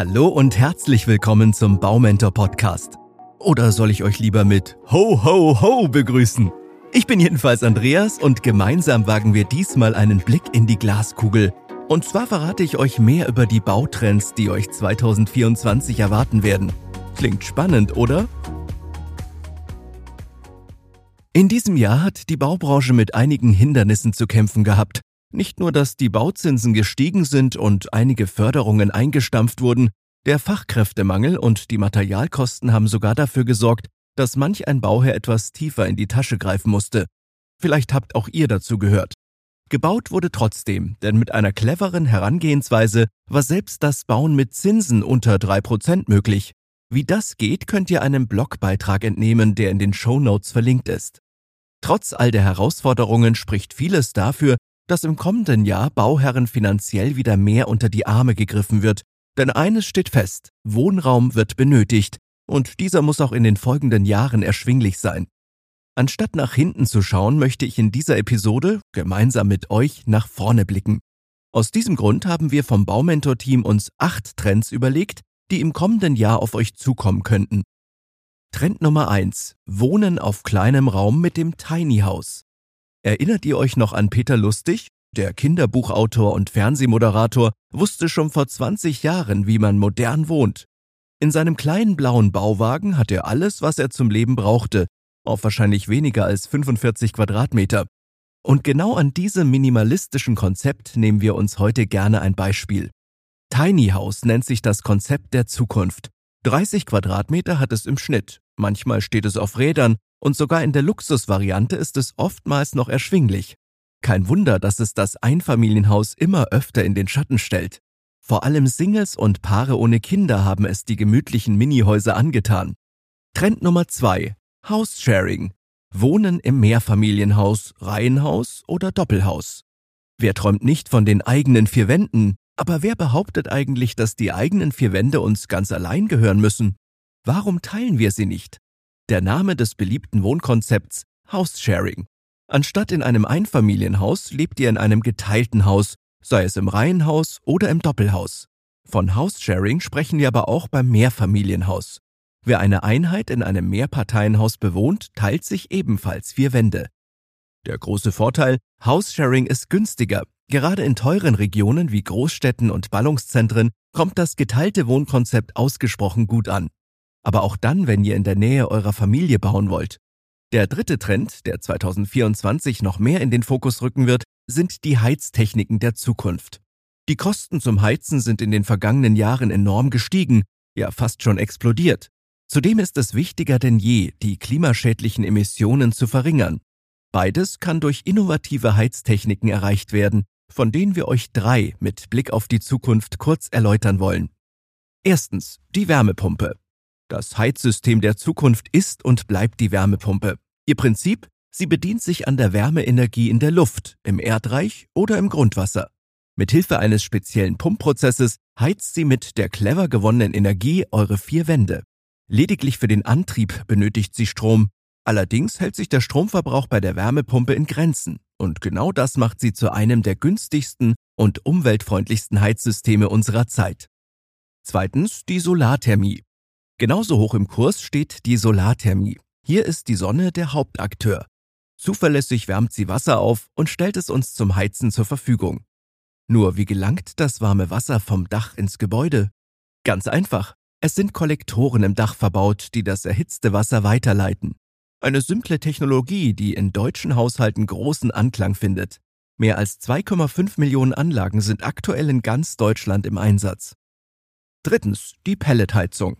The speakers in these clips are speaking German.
Hallo und herzlich willkommen zum Baumentor Podcast. Oder soll ich euch lieber mit Ho, ho, ho begrüßen? Ich bin jedenfalls Andreas und gemeinsam wagen wir diesmal einen Blick in die Glaskugel. Und zwar verrate ich euch mehr über die Bautrends, die euch 2024 erwarten werden. Klingt spannend, oder? In diesem Jahr hat die Baubranche mit einigen Hindernissen zu kämpfen gehabt. Nicht nur, dass die Bauzinsen gestiegen sind und einige Förderungen eingestampft wurden, der Fachkräftemangel und die Materialkosten haben sogar dafür gesorgt, dass manch ein Bauherr etwas tiefer in die Tasche greifen musste. Vielleicht habt auch ihr dazu gehört. Gebaut wurde trotzdem, denn mit einer cleveren Herangehensweise war selbst das Bauen mit Zinsen unter drei Prozent möglich. Wie das geht, könnt ihr einem Blogbeitrag entnehmen, der in den Show Notes verlinkt ist. Trotz all der Herausforderungen spricht vieles dafür, dass im kommenden Jahr Bauherren finanziell wieder mehr unter die Arme gegriffen wird. Denn eines steht fest, Wohnraum wird benötigt und dieser muss auch in den folgenden Jahren erschwinglich sein. Anstatt nach hinten zu schauen, möchte ich in dieser Episode gemeinsam mit euch nach vorne blicken. Aus diesem Grund haben wir vom Baumentor-Team uns acht Trends überlegt, die im kommenden Jahr auf euch zukommen könnten. Trend Nummer eins: Wohnen auf kleinem Raum mit dem Tiny House. Erinnert ihr euch noch an Peter Lustig? Der Kinderbuchautor und Fernsehmoderator wusste schon vor 20 Jahren, wie man modern wohnt. In seinem kleinen blauen Bauwagen hat er alles, was er zum Leben brauchte, auf wahrscheinlich weniger als 45 Quadratmeter. Und genau an diesem minimalistischen Konzept nehmen wir uns heute gerne ein Beispiel. Tiny House nennt sich das Konzept der Zukunft. 30 Quadratmeter hat es im Schnitt. Manchmal steht es auf Rädern, und sogar in der Luxusvariante ist es oftmals noch erschwinglich. Kein Wunder, dass es das Einfamilienhaus immer öfter in den Schatten stellt. Vor allem Singles und Paare ohne Kinder haben es die gemütlichen Minihäuser angetan. Trend Nummer zwei: House-Sharing. Wohnen im Mehrfamilienhaus, Reihenhaus oder Doppelhaus. Wer träumt nicht von den eigenen vier Wänden? Aber wer behauptet eigentlich, dass die eigenen vier Wände uns ganz allein gehören müssen? Warum teilen wir sie nicht? Der Name des beliebten Wohnkonzepts House-Sharing. Anstatt in einem Einfamilienhaus lebt ihr in einem geteilten Haus, sei es im Reihenhaus oder im Doppelhaus. Von House-Sharing sprechen wir aber auch beim Mehrfamilienhaus. Wer eine Einheit in einem Mehrparteienhaus bewohnt, teilt sich ebenfalls vier Wände. Der große Vorteil, House-Sharing ist günstiger. Gerade in teuren Regionen wie Großstädten und Ballungszentren kommt das geteilte Wohnkonzept ausgesprochen gut an aber auch dann, wenn ihr in der Nähe eurer Familie bauen wollt. Der dritte Trend, der 2024 noch mehr in den Fokus rücken wird, sind die Heiztechniken der Zukunft. Die Kosten zum Heizen sind in den vergangenen Jahren enorm gestiegen, ja fast schon explodiert. Zudem ist es wichtiger denn je, die klimaschädlichen Emissionen zu verringern. Beides kann durch innovative Heiztechniken erreicht werden, von denen wir euch drei mit Blick auf die Zukunft kurz erläutern wollen. Erstens die Wärmepumpe. Das Heizsystem der Zukunft ist und bleibt die Wärmepumpe. Ihr Prinzip? Sie bedient sich an der Wärmeenergie in der Luft, im Erdreich oder im Grundwasser. Mithilfe eines speziellen Pumpprozesses heizt sie mit der clever gewonnenen Energie eure vier Wände. Lediglich für den Antrieb benötigt sie Strom. Allerdings hält sich der Stromverbrauch bei der Wärmepumpe in Grenzen. Und genau das macht sie zu einem der günstigsten und umweltfreundlichsten Heizsysteme unserer Zeit. Zweitens die Solarthermie. Genauso hoch im Kurs steht die Solarthermie. Hier ist die Sonne der Hauptakteur. Zuverlässig wärmt sie Wasser auf und stellt es uns zum Heizen zur Verfügung. Nur wie gelangt das warme Wasser vom Dach ins Gebäude? Ganz einfach. Es sind Kollektoren im Dach verbaut, die das erhitzte Wasser weiterleiten. Eine simple Technologie, die in deutschen Haushalten großen Anklang findet. Mehr als 2,5 Millionen Anlagen sind aktuell in ganz Deutschland im Einsatz. Drittens die Pelletheizung.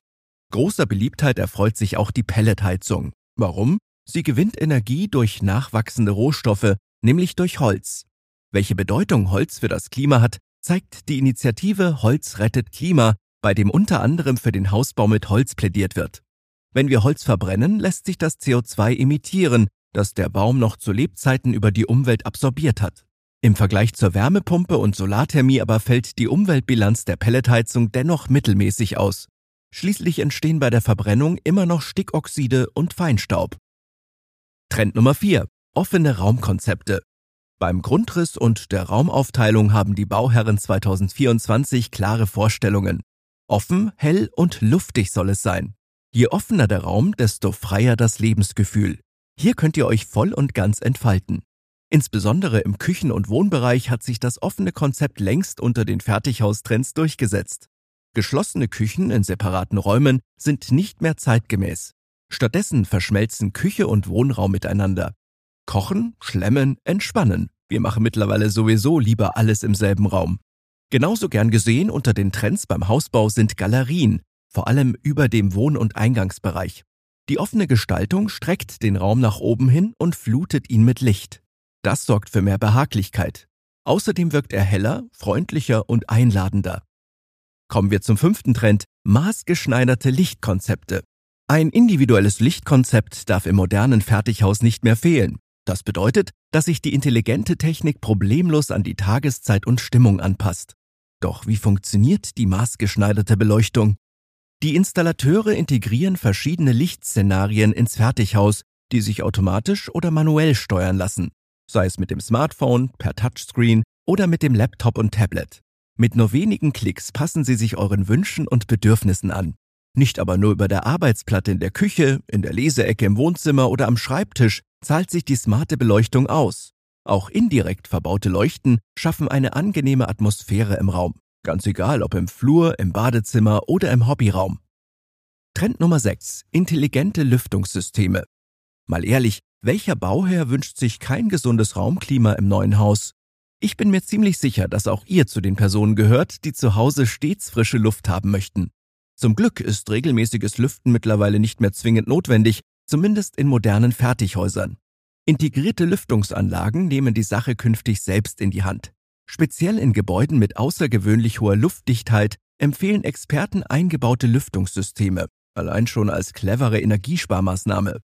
Großer Beliebtheit erfreut sich auch die Pelletheizung. Warum? Sie gewinnt Energie durch nachwachsende Rohstoffe, nämlich durch Holz. Welche Bedeutung Holz für das Klima hat, zeigt die Initiative Holz rettet Klima, bei dem unter anderem für den Hausbau mit Holz plädiert wird. Wenn wir Holz verbrennen, lässt sich das CO2 emittieren, das der Baum noch zu Lebzeiten über die Umwelt absorbiert hat. Im Vergleich zur Wärmepumpe und Solarthermie aber fällt die Umweltbilanz der Pelletheizung dennoch mittelmäßig aus. Schließlich entstehen bei der Verbrennung immer noch Stickoxide und Feinstaub. Trend Nummer 4. Offene Raumkonzepte. Beim Grundriss und der Raumaufteilung haben die Bauherren 2024 klare Vorstellungen. Offen, hell und luftig soll es sein. Je offener der Raum, desto freier das Lebensgefühl. Hier könnt ihr euch voll und ganz entfalten. Insbesondere im Küchen- und Wohnbereich hat sich das offene Konzept längst unter den Fertighaustrends durchgesetzt. Geschlossene Küchen in separaten Räumen sind nicht mehr zeitgemäß. Stattdessen verschmelzen Küche und Wohnraum miteinander. Kochen, schlemmen, entspannen. Wir machen mittlerweile sowieso lieber alles im selben Raum. Genauso gern gesehen unter den Trends beim Hausbau sind Galerien, vor allem über dem Wohn- und Eingangsbereich. Die offene Gestaltung streckt den Raum nach oben hin und flutet ihn mit Licht. Das sorgt für mehr Behaglichkeit. Außerdem wirkt er heller, freundlicher und einladender. Kommen wir zum fünften Trend, maßgeschneiderte Lichtkonzepte. Ein individuelles Lichtkonzept darf im modernen Fertighaus nicht mehr fehlen. Das bedeutet, dass sich die intelligente Technik problemlos an die Tageszeit und Stimmung anpasst. Doch wie funktioniert die maßgeschneiderte Beleuchtung? Die Installateure integrieren verschiedene Lichtszenarien ins Fertighaus, die sich automatisch oder manuell steuern lassen, sei es mit dem Smartphone, per Touchscreen oder mit dem Laptop und Tablet. Mit nur wenigen Klicks passen sie sich euren Wünschen und Bedürfnissen an. Nicht aber nur über der Arbeitsplatte in der Küche, in der Leseecke im Wohnzimmer oder am Schreibtisch zahlt sich die smarte Beleuchtung aus. Auch indirekt verbaute Leuchten schaffen eine angenehme Atmosphäre im Raum. Ganz egal, ob im Flur, im Badezimmer oder im Hobbyraum. Trend Nummer 6. Intelligente Lüftungssysteme. Mal ehrlich, welcher Bauherr wünscht sich kein gesundes Raumklima im neuen Haus? Ich bin mir ziemlich sicher, dass auch ihr zu den Personen gehört, die zu Hause stets frische Luft haben möchten. Zum Glück ist regelmäßiges Lüften mittlerweile nicht mehr zwingend notwendig, zumindest in modernen Fertighäusern. Integrierte Lüftungsanlagen nehmen die Sache künftig selbst in die Hand. Speziell in Gebäuden mit außergewöhnlich hoher Luftdichtheit empfehlen Experten eingebaute Lüftungssysteme, allein schon als clevere Energiesparmaßnahme.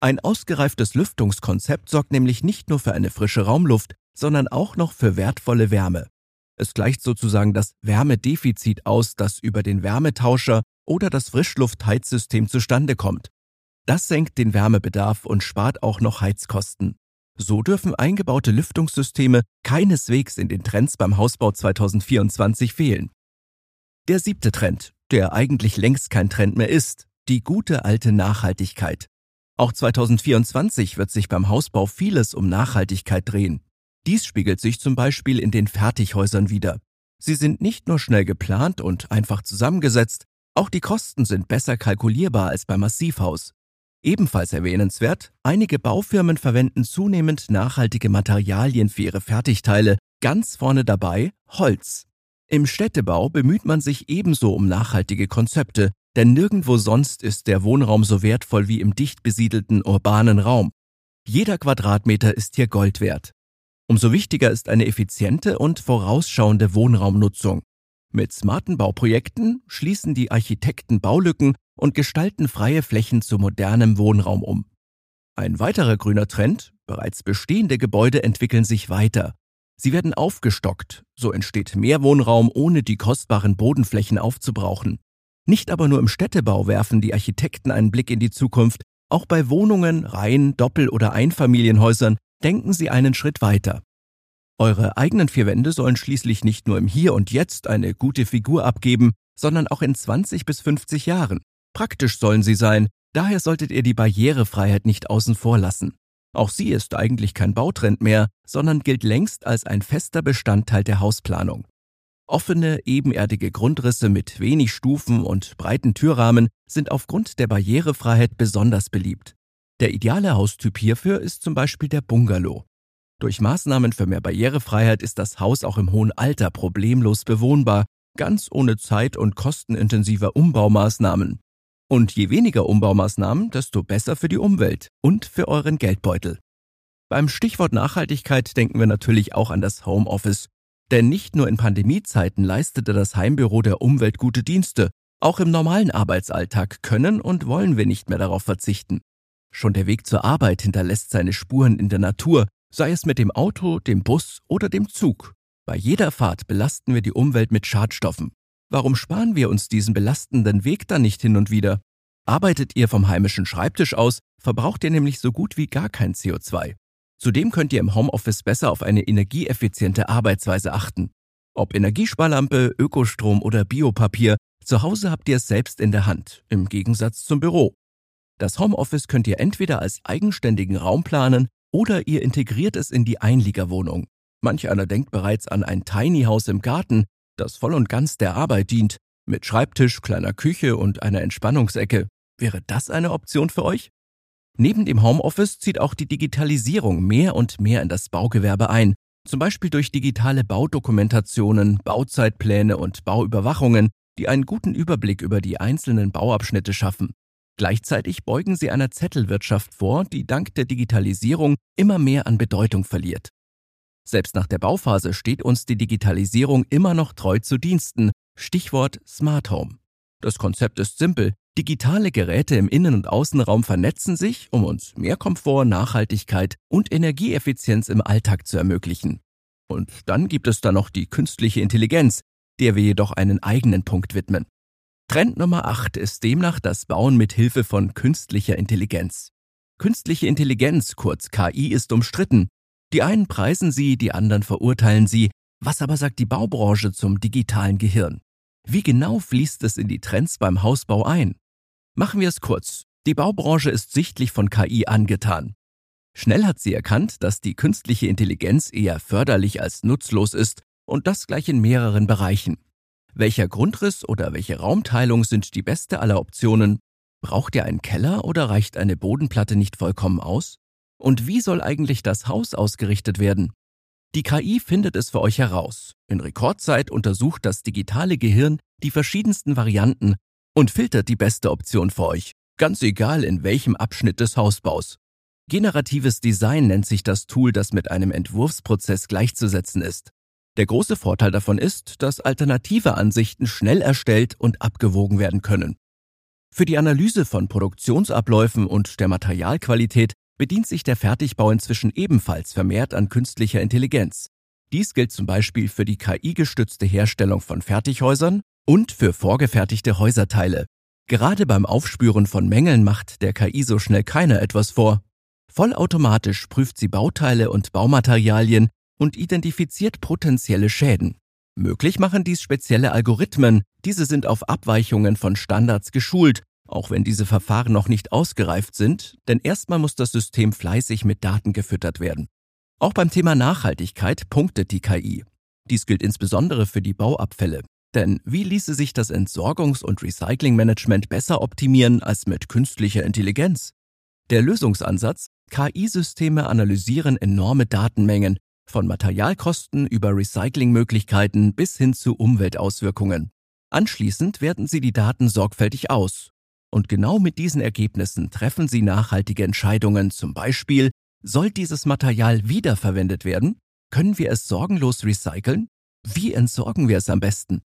Ein ausgereiftes Lüftungskonzept sorgt nämlich nicht nur für eine frische Raumluft, sondern auch noch für wertvolle Wärme. Es gleicht sozusagen das Wärmedefizit aus, das über den Wärmetauscher oder das Frischluftheizsystem zustande kommt. Das senkt den Wärmebedarf und spart auch noch Heizkosten. So dürfen eingebaute Lüftungssysteme keineswegs in den Trends beim Hausbau 2024 fehlen. Der siebte Trend, der eigentlich längst kein Trend mehr ist, die gute alte Nachhaltigkeit. Auch 2024 wird sich beim Hausbau vieles um Nachhaltigkeit drehen. Dies spiegelt sich zum Beispiel in den Fertighäusern wider. Sie sind nicht nur schnell geplant und einfach zusammengesetzt, auch die Kosten sind besser kalkulierbar als beim Massivhaus. Ebenfalls erwähnenswert, einige Baufirmen verwenden zunehmend nachhaltige Materialien für ihre Fertigteile, ganz vorne dabei Holz. Im Städtebau bemüht man sich ebenso um nachhaltige Konzepte, denn nirgendwo sonst ist der Wohnraum so wertvoll wie im dicht besiedelten urbanen Raum. Jeder Quadratmeter ist hier Gold wert. Umso wichtiger ist eine effiziente und vorausschauende Wohnraumnutzung. Mit smarten Bauprojekten schließen die Architekten Baulücken und gestalten freie Flächen zu modernem Wohnraum um. Ein weiterer grüner Trend, bereits bestehende Gebäude entwickeln sich weiter. Sie werden aufgestockt, so entsteht mehr Wohnraum, ohne die kostbaren Bodenflächen aufzubrauchen. Nicht aber nur im Städtebau werfen die Architekten einen Blick in die Zukunft, auch bei Wohnungen, Reihen, Doppel- oder Einfamilienhäusern denken sie einen Schritt weiter. Eure eigenen vier Wände sollen schließlich nicht nur im Hier und Jetzt eine gute Figur abgeben, sondern auch in 20 bis 50 Jahren. Praktisch sollen sie sein, daher solltet ihr die Barrierefreiheit nicht außen vor lassen. Auch sie ist eigentlich kein Bautrend mehr, sondern gilt längst als ein fester Bestandteil der Hausplanung. Offene, ebenerdige Grundrisse mit wenig Stufen und breiten Türrahmen sind aufgrund der Barrierefreiheit besonders beliebt. Der ideale Haustyp hierfür ist zum Beispiel der Bungalow. Durch Maßnahmen für mehr Barrierefreiheit ist das Haus auch im hohen Alter problemlos bewohnbar, ganz ohne zeit- und kostenintensiver Umbaumaßnahmen. Und je weniger Umbaumaßnahmen, desto besser für die Umwelt und für euren Geldbeutel. Beim Stichwort Nachhaltigkeit denken wir natürlich auch an das Homeoffice. Denn nicht nur in Pandemiezeiten leistete das Heimbüro der Umwelt gute Dienste, auch im normalen Arbeitsalltag können und wollen wir nicht mehr darauf verzichten. Schon der Weg zur Arbeit hinterlässt seine Spuren in der Natur, sei es mit dem Auto, dem Bus oder dem Zug. Bei jeder Fahrt belasten wir die Umwelt mit Schadstoffen. Warum sparen wir uns diesen belastenden Weg dann nicht hin und wieder? Arbeitet ihr vom heimischen Schreibtisch aus, verbraucht ihr nämlich so gut wie gar kein CO2. Zudem könnt ihr im Homeoffice besser auf eine energieeffiziente Arbeitsweise achten. Ob Energiesparlampe, Ökostrom oder Biopapier, Zu Hause habt ihr es selbst in der Hand, im Gegensatz zum Büro. Das Homeoffice könnt ihr entweder als eigenständigen Raum planen oder ihr integriert es in die Einliegerwohnung. Manch einer denkt bereits an ein Tiny House im Garten, das voll und ganz der Arbeit dient, mit Schreibtisch, kleiner Küche und einer Entspannungsecke. Wäre das eine Option für euch? Neben dem Homeoffice zieht auch die Digitalisierung mehr und mehr in das Baugewerbe ein, zum Beispiel durch digitale Baudokumentationen, Bauzeitpläne und Bauüberwachungen, die einen guten Überblick über die einzelnen Bauabschnitte schaffen. Gleichzeitig beugen sie einer Zettelwirtschaft vor, die dank der Digitalisierung immer mehr an Bedeutung verliert. Selbst nach der Bauphase steht uns die Digitalisierung immer noch treu zu Diensten, Stichwort Smart Home. Das Konzept ist simpel. Digitale Geräte im Innen- und Außenraum vernetzen sich, um uns mehr Komfort, Nachhaltigkeit und Energieeffizienz im Alltag zu ermöglichen. Und dann gibt es da noch die künstliche Intelligenz, der wir jedoch einen eigenen Punkt widmen. Trend Nummer 8 ist demnach das Bauen mit Hilfe von künstlicher Intelligenz. Künstliche Intelligenz, kurz KI, ist umstritten. Die einen preisen sie, die anderen verurteilen sie. Was aber sagt die Baubranche zum digitalen Gehirn? Wie genau fließt es in die Trends beim Hausbau ein? Machen wir es kurz. Die Baubranche ist sichtlich von KI angetan. Schnell hat sie erkannt, dass die künstliche Intelligenz eher förderlich als nutzlos ist und das gleich in mehreren Bereichen. Welcher Grundriss oder welche Raumteilung sind die beste aller Optionen? Braucht ihr einen Keller oder reicht eine Bodenplatte nicht vollkommen aus? Und wie soll eigentlich das Haus ausgerichtet werden? Die KI findet es für euch heraus. In Rekordzeit untersucht das digitale Gehirn die verschiedensten Varianten und filtert die beste Option für euch, ganz egal in welchem Abschnitt des Hausbaus. Generatives Design nennt sich das Tool, das mit einem Entwurfsprozess gleichzusetzen ist. Der große Vorteil davon ist, dass alternative Ansichten schnell erstellt und abgewogen werden können. Für die Analyse von Produktionsabläufen und der Materialqualität bedient sich der Fertigbau inzwischen ebenfalls vermehrt an künstlicher Intelligenz. Dies gilt zum Beispiel für die KI-gestützte Herstellung von Fertighäusern und für vorgefertigte Häuserteile. Gerade beim Aufspüren von Mängeln macht der KI so schnell keiner etwas vor. Vollautomatisch prüft sie Bauteile und Baumaterialien und identifiziert potenzielle Schäden. Möglich machen dies spezielle Algorithmen, diese sind auf Abweichungen von Standards geschult auch wenn diese Verfahren noch nicht ausgereift sind, denn erstmal muss das System fleißig mit Daten gefüttert werden. Auch beim Thema Nachhaltigkeit punktet die KI. Dies gilt insbesondere für die Bauabfälle. Denn wie ließe sich das Entsorgungs- und Recyclingmanagement besser optimieren als mit künstlicher Intelligenz? Der Lösungsansatz, KI-Systeme analysieren enorme Datenmengen, von Materialkosten über Recyclingmöglichkeiten bis hin zu Umweltauswirkungen. Anschließend werten sie die Daten sorgfältig aus und genau mit diesen Ergebnissen treffen Sie nachhaltige Entscheidungen, zum Beispiel, soll dieses Material wiederverwendet werden? Können wir es sorgenlos recyceln? Wie entsorgen wir es am besten?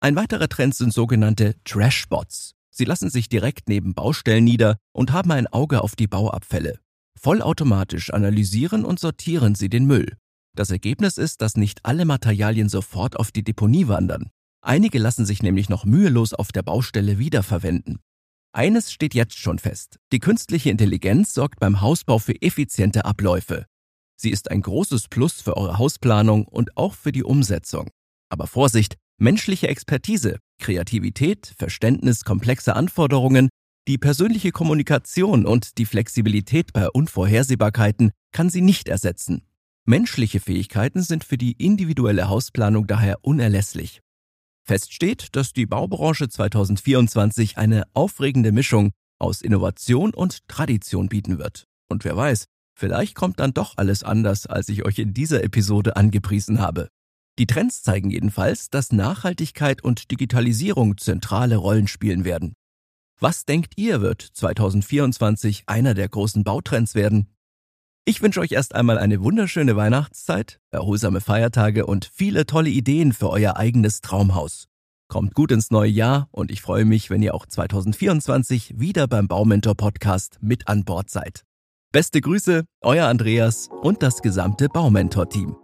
Ein weiterer Trend sind sogenannte Trashbots. Sie lassen sich direkt neben Baustellen nieder und haben ein Auge auf die Bauabfälle. Vollautomatisch analysieren und sortieren sie den Müll. Das Ergebnis ist, dass nicht alle Materialien sofort auf die Deponie wandern. Einige lassen sich nämlich noch mühelos auf der Baustelle wiederverwenden. Eines steht jetzt schon fest. Die künstliche Intelligenz sorgt beim Hausbau für effiziente Abläufe. Sie ist ein großes Plus für eure Hausplanung und auch für die Umsetzung. Aber Vorsicht, menschliche Expertise, Kreativität, Verständnis komplexer Anforderungen, die persönliche Kommunikation und die Flexibilität bei Unvorhersehbarkeiten kann sie nicht ersetzen. Menschliche Fähigkeiten sind für die individuelle Hausplanung daher unerlässlich. Fest steht, dass die Baubranche 2024 eine aufregende Mischung aus Innovation und Tradition bieten wird. Und wer weiß, vielleicht kommt dann doch alles anders, als ich euch in dieser Episode angepriesen habe. Die Trends zeigen jedenfalls, dass Nachhaltigkeit und Digitalisierung zentrale Rollen spielen werden. Was denkt ihr, wird 2024 einer der großen Bautrends werden? Ich wünsche euch erst einmal eine wunderschöne Weihnachtszeit, erholsame Feiertage und viele tolle Ideen für euer eigenes Traumhaus. Kommt gut ins neue Jahr und ich freue mich, wenn ihr auch 2024 wieder beim Baumentor Podcast mit an Bord seid. Beste Grüße, euer Andreas und das gesamte Baumentor Team.